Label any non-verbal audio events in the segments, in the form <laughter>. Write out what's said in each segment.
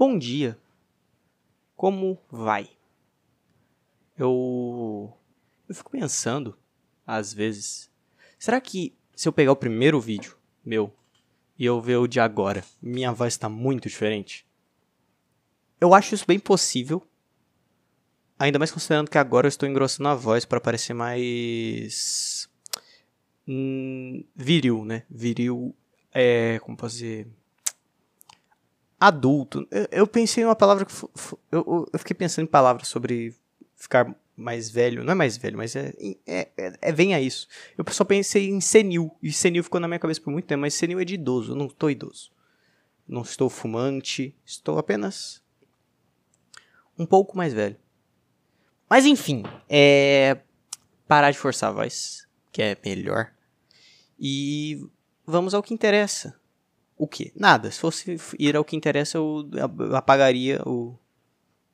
Bom dia. Como vai? Eu eu fico pensando às vezes, será que se eu pegar o primeiro vídeo meu e eu ver o de agora, minha voz está muito diferente? Eu acho isso bem possível. Ainda mais considerando que agora eu estou engrossando a voz para parecer mais hum, viril, né? Viril é, como posso dizer, adulto. Eu, eu pensei em uma palavra que. Eu, eu, fiquei pensando em palavras sobre ficar mais velho. Não é mais velho, mas é, é, é, é vem a isso. Eu só pensei em senil. E senil ficou na minha cabeça por muito tempo, mas senil é de idoso. Eu não estou idoso. Não estou fumante. Estou apenas um pouco mais velho. Mas enfim, é. Parar de forçar a voz, que é melhor. E vamos ao que interessa. O que? Nada. Se fosse ir ao que interessa, eu apagaria o.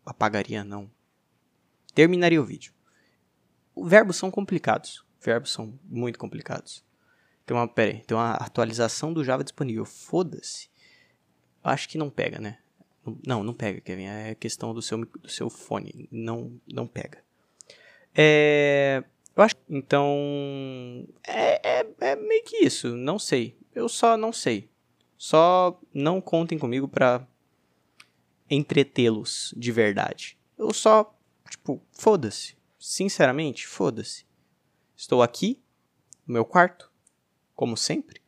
Apagaria, não. Terminaria o vídeo. Verbos são complicados. Verbos são muito complicados. Tem uma, pera aí, tem uma atualização do Java disponível. Foda-se. Acho que não pega, né? Não, não pega, Kevin. É questão do seu, do seu fone. Não, não pega. É, eu acho. Então. É, é, é meio que isso. Não sei. Eu só não sei. Só não contem comigo pra entretê-los de verdade. Eu só, tipo, foda-se. Sinceramente, foda-se. Estou aqui, no meu quarto, como sempre,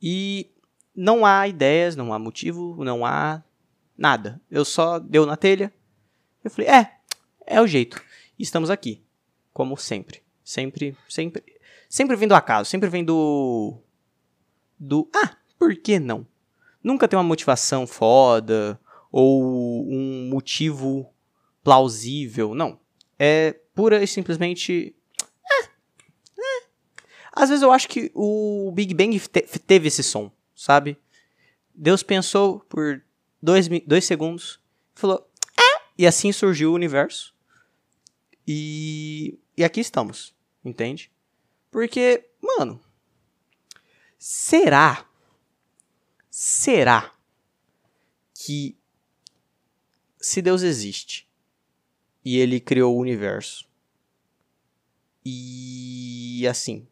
e não há ideias, não há motivo, não há nada. Eu só deu na telha. Eu falei, é, é o jeito. Estamos aqui, como sempre. Sempre, sempre, sempre vem do acaso, sempre vem do do ah, por que não? Nunca tem uma motivação foda ou um motivo plausível, não. É pura e simplesmente é, é. Às vezes eu acho que o Big Bang te teve esse som, sabe? Deus pensou por dois, dois segundos falou, é, e assim surgiu o universo. E, e aqui estamos, entende? Porque, mano, Será? Será que se Deus existe e ele criou o universo e assim,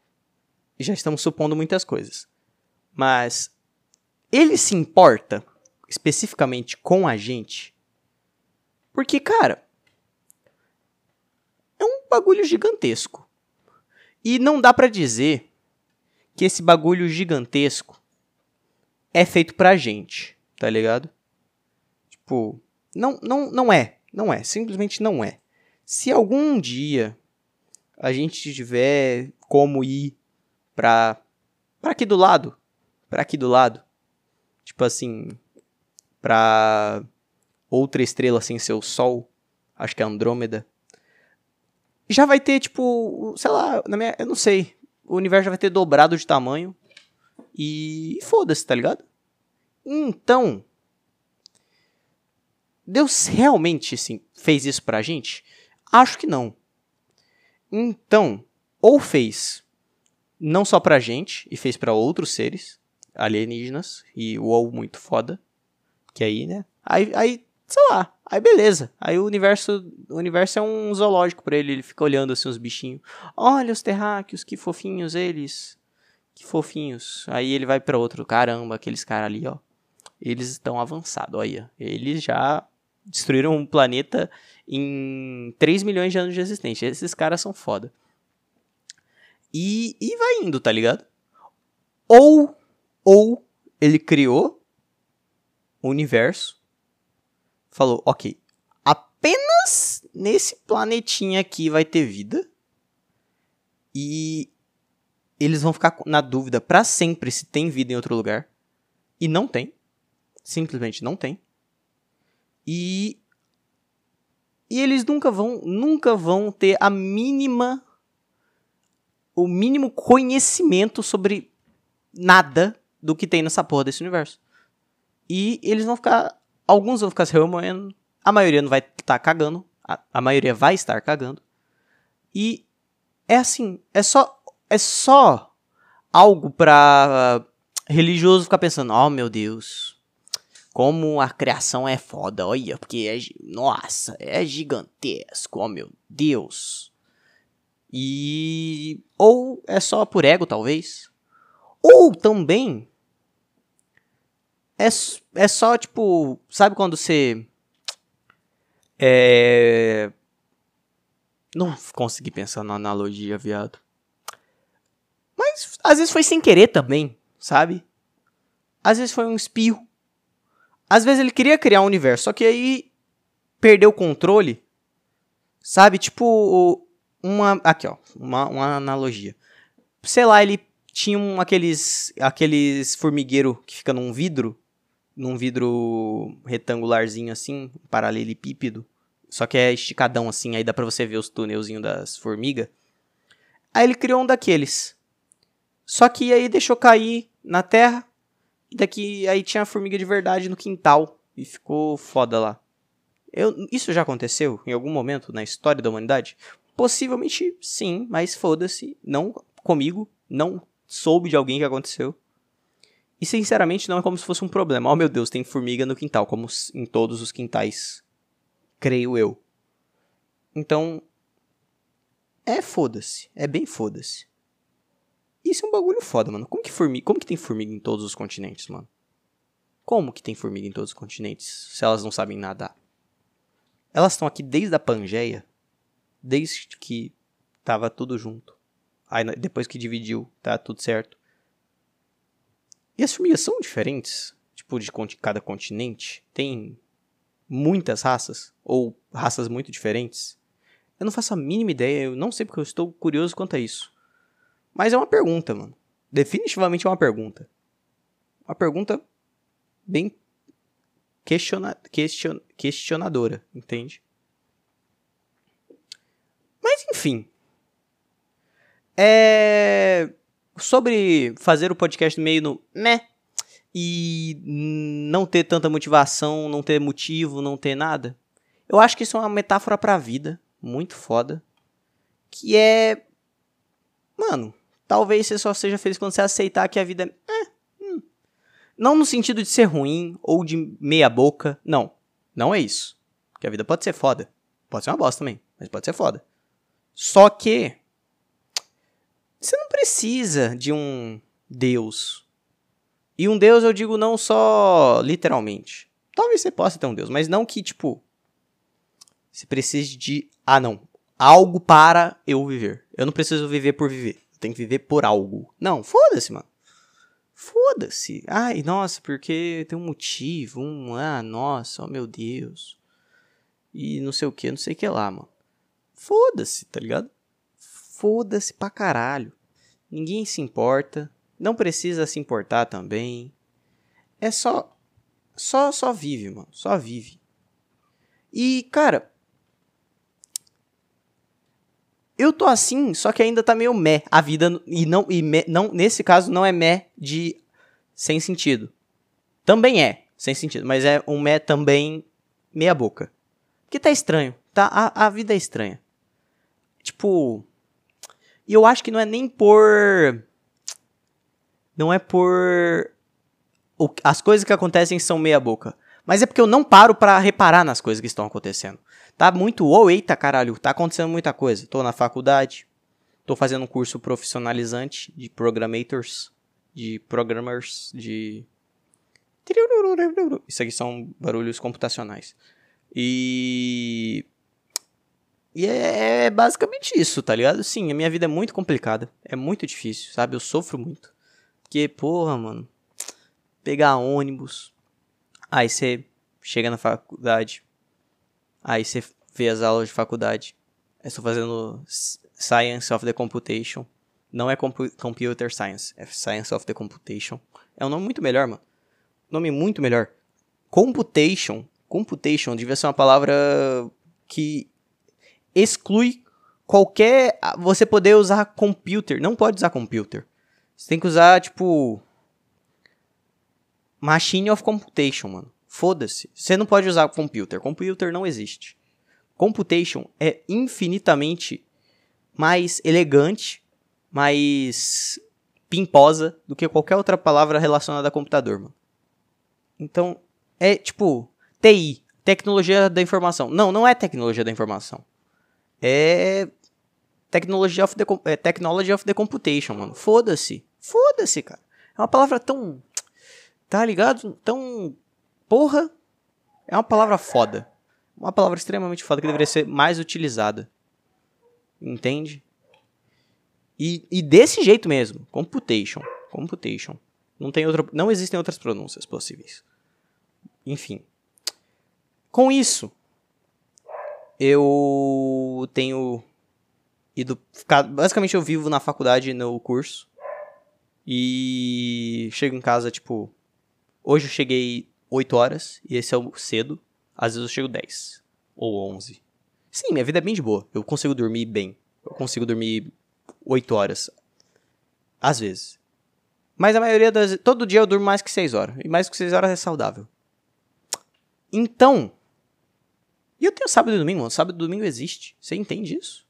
já estamos supondo muitas coisas. Mas ele se importa especificamente com a gente? Porque, cara, é um bagulho gigantesco. E não dá para dizer que esse bagulho gigantesco é feito pra gente, tá ligado? Tipo, não, não, não é, não é, simplesmente não é. Se algum dia a gente tiver como ir pra, pra aqui do lado, pra aqui do lado, tipo assim, pra outra estrela sem ser o Sol, acho que é Andrômeda, já vai ter, tipo, sei lá, na minha, eu não sei, o universo já vai ter dobrado de tamanho. E foda-se, tá ligado? Então, Deus realmente sim, fez isso pra gente? Acho que não. Então, ou fez não só pra gente, e fez para outros seres alienígenas, e ou muito foda, que aí, né? Aí, aí sei lá, aí beleza. Aí o universo, o universo é um zoológico para ele, ele fica olhando assim os bichinhos. Olha os terráqueos, que fofinhos eles. Que fofinhos. Aí ele vai para outro, caramba, aqueles caras ali, ó. Eles estão avançados, olha. Eles já destruíram um planeta em 3 milhões de anos de existência. Esses caras são foda. E, e vai indo, tá ligado? Ou, ou ele criou o universo falou: ok, apenas nesse planetinha aqui vai ter vida. E eles vão ficar na dúvida para sempre se tem vida em outro lugar. E não tem. Simplesmente não tem. E e eles nunca vão nunca vão ter a mínima o mínimo conhecimento sobre nada do que tem nessa porra desse universo. E eles vão ficar Alguns vão ficar se remoendo, a maioria não vai estar tá cagando, a, a maioria vai estar cagando. E é assim, é só é só algo para uh, religioso ficar pensando, oh meu Deus, como a criação é foda, olha, porque é. Nossa, é gigantesco, oh meu Deus. E. Ou é só por ego, talvez. Ou também. É, é só tipo. Sabe quando você. É. Não consegui pensar na analogia, viado. Mas às vezes foi sem querer também, sabe? Às vezes foi um espirro. Às vezes ele queria criar um universo, só que aí perdeu o controle. Sabe? Tipo, uma. Aqui, ó. Uma, uma analogia. Sei lá, ele tinha um, aqueles. Aqueles formigueiro que fica num vidro. Num vidro retangularzinho assim, paralelepípedo. Só que é esticadão assim, aí dá pra você ver os túnelzinhos das formigas. Aí ele criou um daqueles. Só que aí deixou cair na terra. E daqui aí tinha a formiga de verdade no quintal. E ficou foda lá. Eu, isso já aconteceu em algum momento na história da humanidade? Possivelmente sim, mas foda-se. Não comigo. Não soube de alguém que aconteceu. E sinceramente não é como se fosse um problema. Oh meu Deus, tem formiga no quintal, como em todos os quintais. Creio eu. Então. É foda-se. É bem foda-se. Isso é um bagulho foda, mano. Como que, formiga, como que tem formiga em todos os continentes, mano? Como que tem formiga em todos os continentes se elas não sabem nadar? Elas estão aqui desde a Pangeia, desde que tava tudo junto. Aí depois que dividiu, tá tudo certo. E as formigas são diferentes, tipo de cada continente. Tem muitas raças ou raças muito diferentes. Eu não faço a mínima ideia, eu não sei porque eu estou curioso quanto a isso. Mas é uma pergunta, mano. Definitivamente é uma pergunta. Uma pergunta bem questiona, question, questionadora, entende? Mas enfim. É. Sobre fazer o podcast meio no né e não ter tanta motivação, não ter motivo, não ter nada. Eu acho que isso é uma metáfora pra vida, muito foda. Que é. Mano, talvez você só seja feliz quando você aceitar que a vida é. hum. Não no sentido de ser ruim ou de meia boca. Não. Não é isso. Porque a vida pode ser foda. Pode ser uma bosta também, mas pode ser foda. Só que. Você não precisa de um Deus. E um Deus eu digo não só literalmente. Talvez você possa ter um Deus, mas não que, tipo. Você precise de. Ah, não. Algo para eu viver. Eu não preciso viver por viver tem que viver por algo. Não, foda-se, mano. Foda-se. Ai, nossa, porque tem um motivo, um, ah, nossa, oh meu Deus. E não sei o que, não sei o que lá, mano. Foda-se, tá ligado? Foda-se pra caralho. Ninguém se importa. Não precisa se importar também. É só. Só, só vive, mano. Só vive. E, cara, Eu tô assim, só que ainda tá meio meh a vida e não e meh, não nesse caso não é meh de sem sentido. Também é sem sentido, mas é um meh também meia boca. Que tá estranho, tá? A, a vida é estranha. Tipo, e eu acho que não é nem por não é por o, as coisas que acontecem são meia boca, mas é porque eu não paro para reparar nas coisas que estão acontecendo. Tá muito, oh, eita caralho, tá acontecendo muita coisa. Tô na faculdade, tô fazendo um curso profissionalizante de programators, de programmers, de. Isso aqui são barulhos computacionais. E. E é, é basicamente isso, tá ligado? Sim, a minha vida é muito complicada. É muito difícil, sabe? Eu sofro muito. Porque, porra, mano. Pegar ônibus. Aí você chega na faculdade, Aí você vê as aulas de faculdade. Eu estou fazendo Science of the Computation. Não é compu Computer Science, é Science of the Computation. É um nome muito melhor, mano. Nome muito melhor. Computation. Computation devia ser uma palavra que exclui qualquer. Você poder usar computer. Não pode usar computer. Você tem que usar, tipo. Machine of Computation, mano. Foda-se. Você não pode usar computer. Computer não existe. Computation é infinitamente mais elegante, mais pimposa do que qualquer outra palavra relacionada a computador, mano. Então, é tipo TI, tecnologia da informação. Não, não é tecnologia da informação. É technology of the, é technology of the computation, mano. Foda-se. Foda-se, cara. É uma palavra tão tá ligado? Tão porra é uma palavra foda. Uma palavra extremamente foda que deveria ser mais utilizada. Entende? E, e desse jeito mesmo, computation, computation. Não tem outra, não existem outras pronúncias possíveis. Enfim. Com isso, eu tenho ido ficar, basicamente eu vivo na faculdade no curso e chego em casa tipo hoje eu cheguei 8 horas e esse é o cedo. Às vezes eu chego 10 ou 11. Sim, minha vida é bem de boa. Eu consigo dormir bem. Eu consigo dormir 8 horas. Às vezes. Mas a maioria das. Todo dia eu durmo mais que 6 horas. E mais que 6 horas é saudável. Então. E eu tenho sábado e domingo, mano. Sábado e domingo existe. Você entende isso?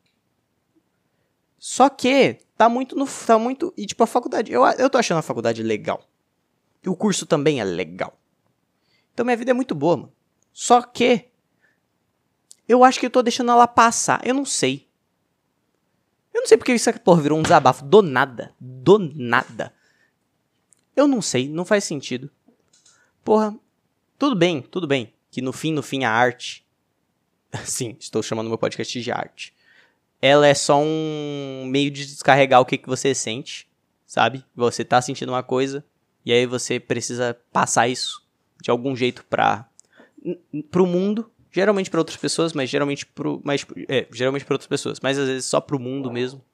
Só que tá muito no. Tá muito. E tipo, a faculdade. Eu, eu tô achando a faculdade legal. E o curso também é legal. Então minha vida é muito boa, mano. Só que. Eu acho que eu tô deixando ela passar. Eu não sei. Eu não sei porque isso aqui, porra, virou um desabafo. Do nada. Do nada. Eu não sei, não faz sentido. Porra, tudo bem, tudo bem. Que no fim, no fim, a arte. <laughs> Sim, estou chamando meu podcast de arte. Ela é só um meio de descarregar o que, que você sente, sabe? Você tá sentindo uma coisa, e aí você precisa passar isso de algum jeito para pro mundo, geralmente para outras pessoas, mas geralmente pro, mas, é, geralmente para outras pessoas, mas às vezes só pro mundo mesmo,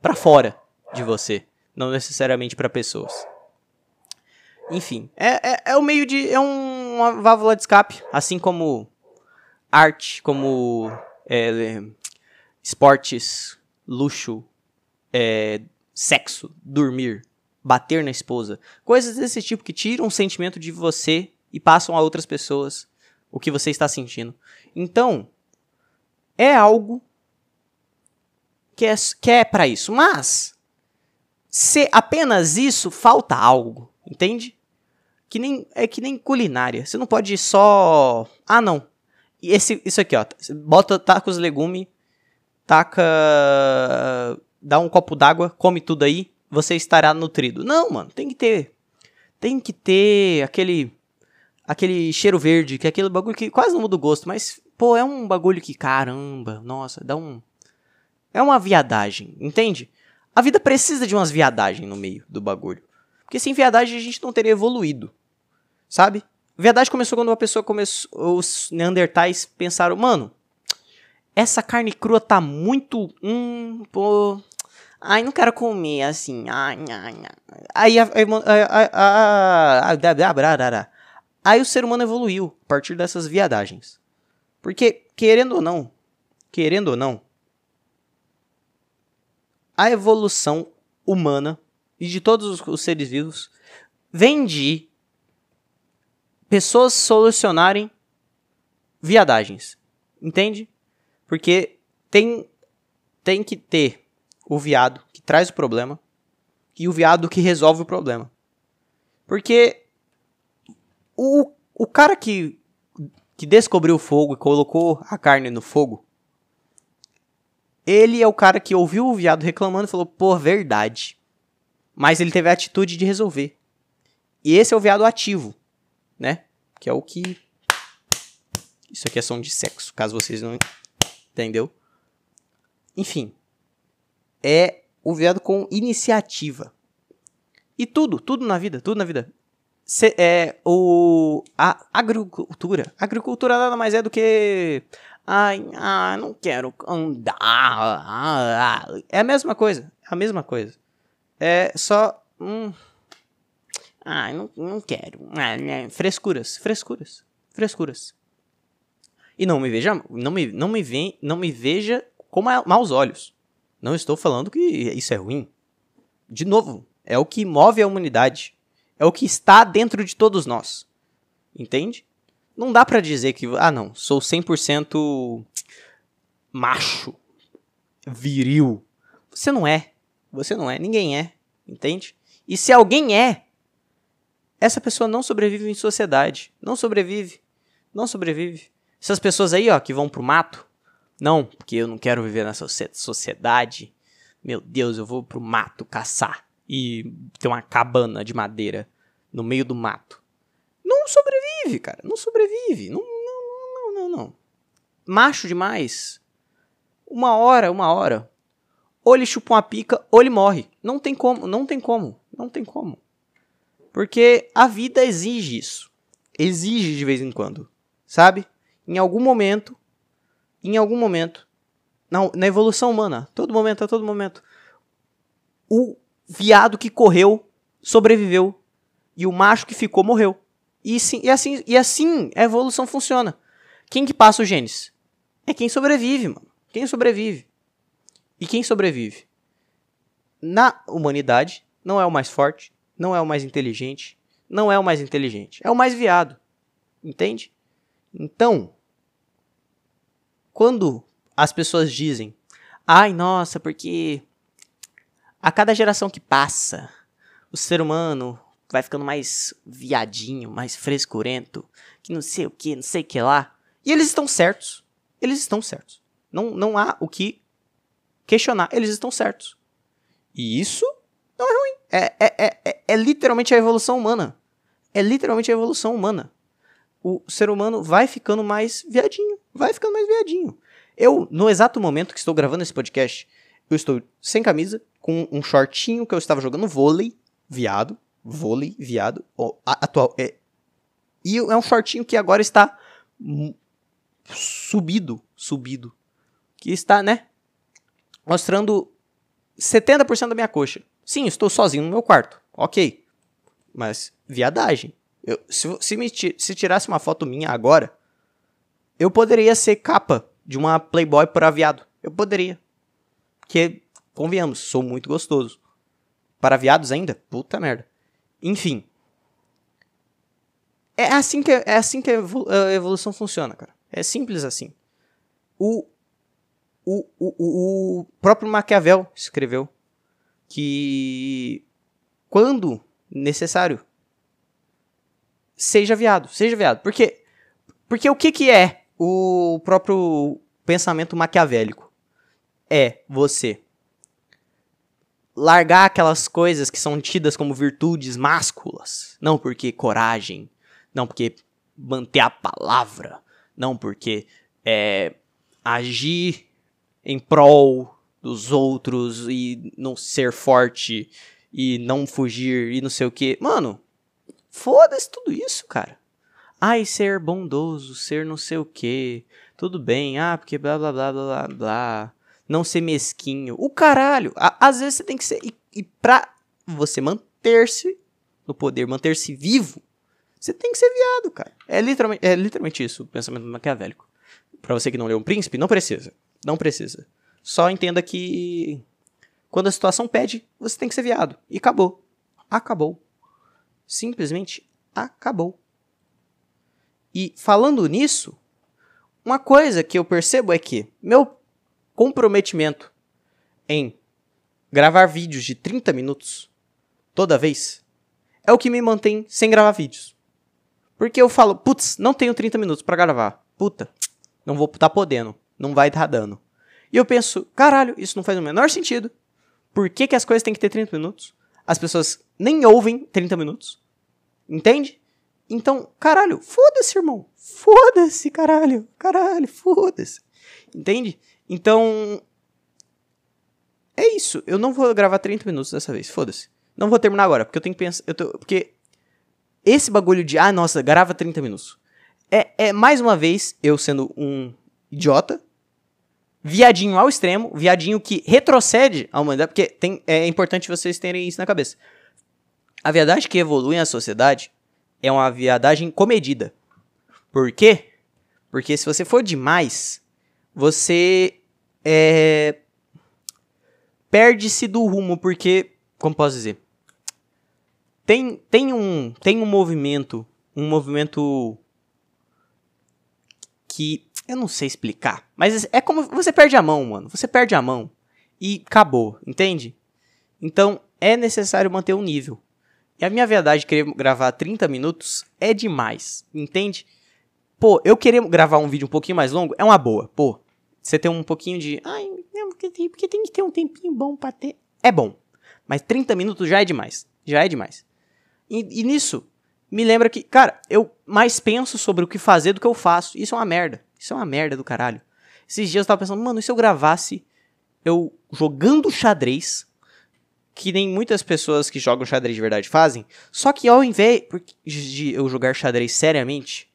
para fora de você, não necessariamente para pessoas. Enfim, é, é, é o meio de é um, uma válvula de escape, assim como arte, como é, esportes, luxo, é, sexo, dormir, bater na esposa, coisas desse tipo que tiram o sentimento de você e passam a outras pessoas o que você está sentindo. Então, é algo que é, que é para isso. Mas, se apenas isso, falta algo, entende? Que nem, é que nem culinária. Você não pode só. Ah, não. Esse, isso aqui, ó. Bota, taca os legumes, taca. dá um copo d'água, come tudo aí, você estará nutrido. Não, mano, tem que ter. Tem que ter aquele aquele cheiro verde, que é aquele bagulho que quase não muda o gosto, mas, pô, é um bagulho que, caramba, nossa, dá um. É uma viadagem, entende? A vida precisa de umas viadagens no meio do bagulho. Porque sem viadagem a gente não teria evoluído. Sabe? Viadagem começou quando uma pessoa começou. Os Neandertais pensaram, mano, essa carne crua tá muito. Hum, pô. Ai, não quero comer assim. Ai, ai, ai. Aí a. a, a, a, a Aí o ser humano evoluiu a partir dessas viadagens. Porque, querendo ou não, querendo ou não, a evolução humana e de todos os seres vivos vem de pessoas solucionarem viadagens. Entende? Porque tem, tem que ter o viado que traz o problema e o viado que resolve o problema. Porque o, o cara que, que descobriu o fogo e colocou a carne no fogo, ele é o cara que ouviu o viado reclamando e falou, pô, verdade. Mas ele teve a atitude de resolver. E esse é o viado ativo, né? Que é o que. Isso aqui é som de sexo, caso vocês não. Entendeu? Enfim. É o viado com iniciativa. E tudo, tudo na vida, tudo na vida. É, o, a agricultura. Agricultura nada mais é do que. Ai, ah, não quero andar. Ah, ah. É a mesma coisa. É a mesma coisa. É só. Hum, ai, não, não quero. Ah, frescuras, frescuras, frescuras. E não me veja, não me, não me, vem, não me veja com maus olhos. Não estou falando que isso é ruim. De novo, é o que move a humanidade. É o que está dentro de todos nós. Entende? Não dá para dizer que, ah, não, sou 100% macho, viril. Você não é. Você não é, ninguém é, entende? E se alguém é, essa pessoa não sobrevive em sociedade. Não sobrevive. Não sobrevive. Essas pessoas aí, ó, que vão pro mato, não, porque eu não quero viver nessa sociedade. Meu Deus, eu vou pro mato caçar e ter uma cabana de madeira no meio do mato. Não sobrevive, cara. Não sobrevive. Não, não, não, não, não. Macho demais. Uma hora, uma hora. Ou ele chupa uma pica, ou ele morre. Não tem como, não tem como, não tem como. Porque a vida exige isso. Exige de vez em quando. Sabe? Em algum momento, em algum momento, na, na evolução humana, todo momento, a todo momento, o viado que correu sobreviveu e o macho que ficou morreu. E, sim, e, assim, e assim a evolução funciona. Quem que passa os genes? É quem sobrevive, mano. Quem sobrevive. E quem sobrevive? Na humanidade, não é o mais forte, não é o mais inteligente, não é o mais inteligente, é o mais viado. Entende? Então, quando as pessoas dizem, ai nossa, porque a cada geração que passa, o ser humano vai ficando mais viadinho, mais frescurento, que não sei o que, não sei o que lá. E eles estão certos. Eles estão certos. Não, não há o que questionar. Eles estão certos. E isso não é ruim. É, é, é, é, é literalmente a evolução humana. É literalmente a evolução humana. O ser humano vai ficando mais viadinho. Vai ficando mais viadinho. Eu, no exato momento que estou gravando esse podcast, eu estou sem camisa, com um shortinho que eu estava jogando vôlei, viado, vôlei, viado, atual. É, e é um shortinho que agora está subido, subido. Que está, né? Mostrando 70% da minha coxa. Sim, estou sozinho no meu quarto. Ok. Mas, viadagem. Eu, se se, me, se tirasse uma foto minha agora, eu poderia ser capa de uma Playboy para viado. Eu poderia. Porque, convenhamos, sou muito gostoso. Para viados ainda? Puta merda. Enfim. É assim que, é assim que a evolução funciona, cara. É simples assim. O, o, o, o próprio Maquiavel escreveu que quando necessário, seja viado, seja viado. Porque, porque o que, que é o próprio pensamento maquiavélico? É você largar aquelas coisas que são tidas como virtudes másculas. Não porque coragem, não porque manter a palavra, não porque é, agir em prol dos outros e não ser forte e não fugir e não sei o que. Mano, foda-se tudo isso, cara. Ai, ser bondoso, ser não sei o que. Tudo bem, ah, porque blá blá blá blá blá não ser mesquinho. O caralho. às vezes você tem que ser. E, e pra você manter-se no poder, manter-se vivo, você tem que ser viado, cara. É literalmente, é literalmente isso o pensamento maquiavélico. Pra você que não leu um príncipe, não precisa. Não precisa. Só entenda que quando a situação pede, você tem que ser viado. E acabou. Acabou. Simplesmente acabou. E falando nisso, uma coisa que eu percebo é que meu comprometimento em gravar vídeos de 30 minutos toda vez é o que me mantém sem gravar vídeos. Porque eu falo, putz, não tenho 30 minutos para gravar. Puta, não vou tá podendo, não vai tá dando. E eu penso, caralho, isso não faz o menor sentido. Por que, que as coisas têm que ter 30 minutos? As pessoas nem ouvem 30 minutos. Entende? Então, caralho, foda-se, irmão. Foda-se, caralho. Caralho, foda-se. Entende? Então. É isso. Eu não vou gravar 30 minutos dessa vez. Foda-se. Não vou terminar agora, porque eu tenho que pensar. Eu tô, porque esse bagulho de, ah, nossa, grava 30 minutos. É, é mais uma vez eu sendo um idiota, viadinho ao extremo, viadinho que retrocede a humanidade, porque tem, é importante vocês terem isso na cabeça. A viadagem que evolui na sociedade é uma viadagem comedida. Por quê? Porque se você for demais, você é, perde-se do rumo, porque, como posso dizer, tem, tem, um, tem um movimento, um movimento que eu não sei explicar, mas é como você perde a mão, mano. Você perde a mão e acabou, entende? Então é necessário manter um nível. E a minha verdade de querer gravar 30 minutos é demais, entende? Pô, eu querer gravar um vídeo um pouquinho mais longo é uma boa. Pô, você tem um pouquinho de. Ai, porque tem que ter um tempinho bom pra ter. É bom. Mas 30 minutos já é demais. Já é demais. E, e nisso, me lembra que, cara, eu mais penso sobre o que fazer do que eu faço. Isso é uma merda. Isso é uma merda do caralho. Esses dias eu tava pensando, mano, e se eu gravasse eu jogando xadrez, que nem muitas pessoas que jogam xadrez de verdade fazem, só que ao invés de eu jogar xadrez seriamente,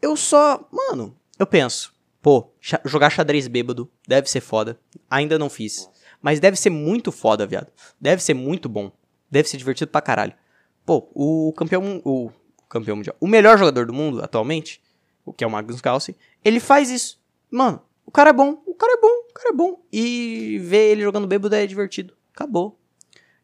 eu só, mano, eu penso, pô, jogar xadrez bêbado deve ser foda. Ainda não fiz, mas deve ser muito foda, viado. Deve ser muito bom. Deve ser divertido pra caralho. Pô, o campeão, o campeão mundial, o melhor jogador do mundo atualmente, o que é o Magnus Carlsen, ele faz isso. Mano, o cara é bom, o cara é bom, o cara é bom. E ver ele jogando bêbado é divertido. Acabou.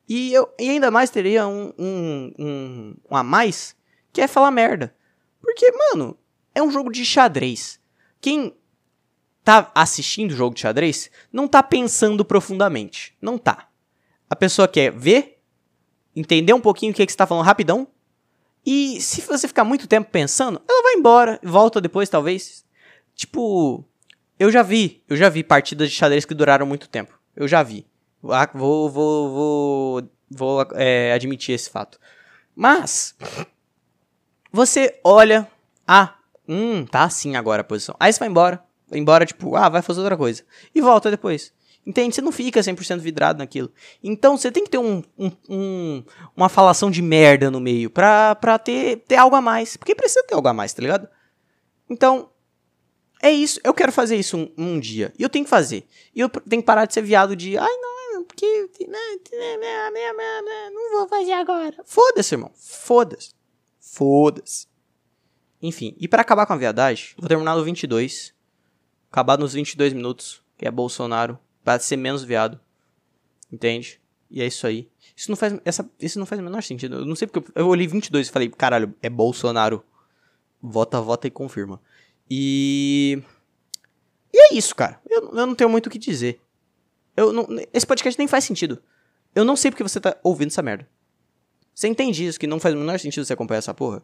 E, eu, e ainda mais teria um, um, um, um a mais, que é falar merda. Porque, mano, é um jogo de xadrez. Quem tá assistindo o jogo de xadrez não tá pensando profundamente. Não tá. A pessoa quer ver, entender um pouquinho o que, é que você tá falando rapidão. E se você ficar muito tempo pensando, ela vai embora, volta depois, talvez. Tipo, eu já vi, eu já vi partidas de xadrez que duraram muito tempo. Eu já vi. Ah, vou, vou, vou, vou é, admitir esse fato. Mas, você olha, ah, hum, tá assim agora a posição. Aí você vai embora, embora, tipo, ah, vai fazer outra coisa. E volta depois. Entende? Você não fica 100% vidrado naquilo. Então você tem que ter um, um, um, uma falação de merda no meio pra, pra ter, ter algo a mais. Porque precisa ter algo a mais, tá ligado? Então, é isso. Eu quero fazer isso um, um dia. E eu tenho que fazer. E eu tenho que parar de ser viado de, ai não, porque. Não vou fazer agora. Foda-se, irmão. Foda-se. Foda-se. Enfim, e para acabar com a viadagem, vou terminar no 22. Acabar nos 22 minutos, que é Bolsonaro para ser menos viado. Entende? E é isso aí. Isso não faz, essa, isso não faz o menor sentido. Eu não sei porque eu, eu olhei 22 e falei, caralho, é Bolsonaro. Vota, vota e confirma. E. E é isso, cara. Eu, eu não tenho muito o que dizer. Eu não, esse podcast nem faz sentido. Eu não sei porque você tá ouvindo essa merda. Você entende isso, que não faz o menor sentido você acompanhar essa porra?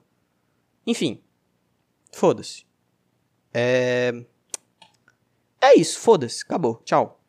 Enfim. Foda-se. É. É isso, foda-se. Acabou. Tchau.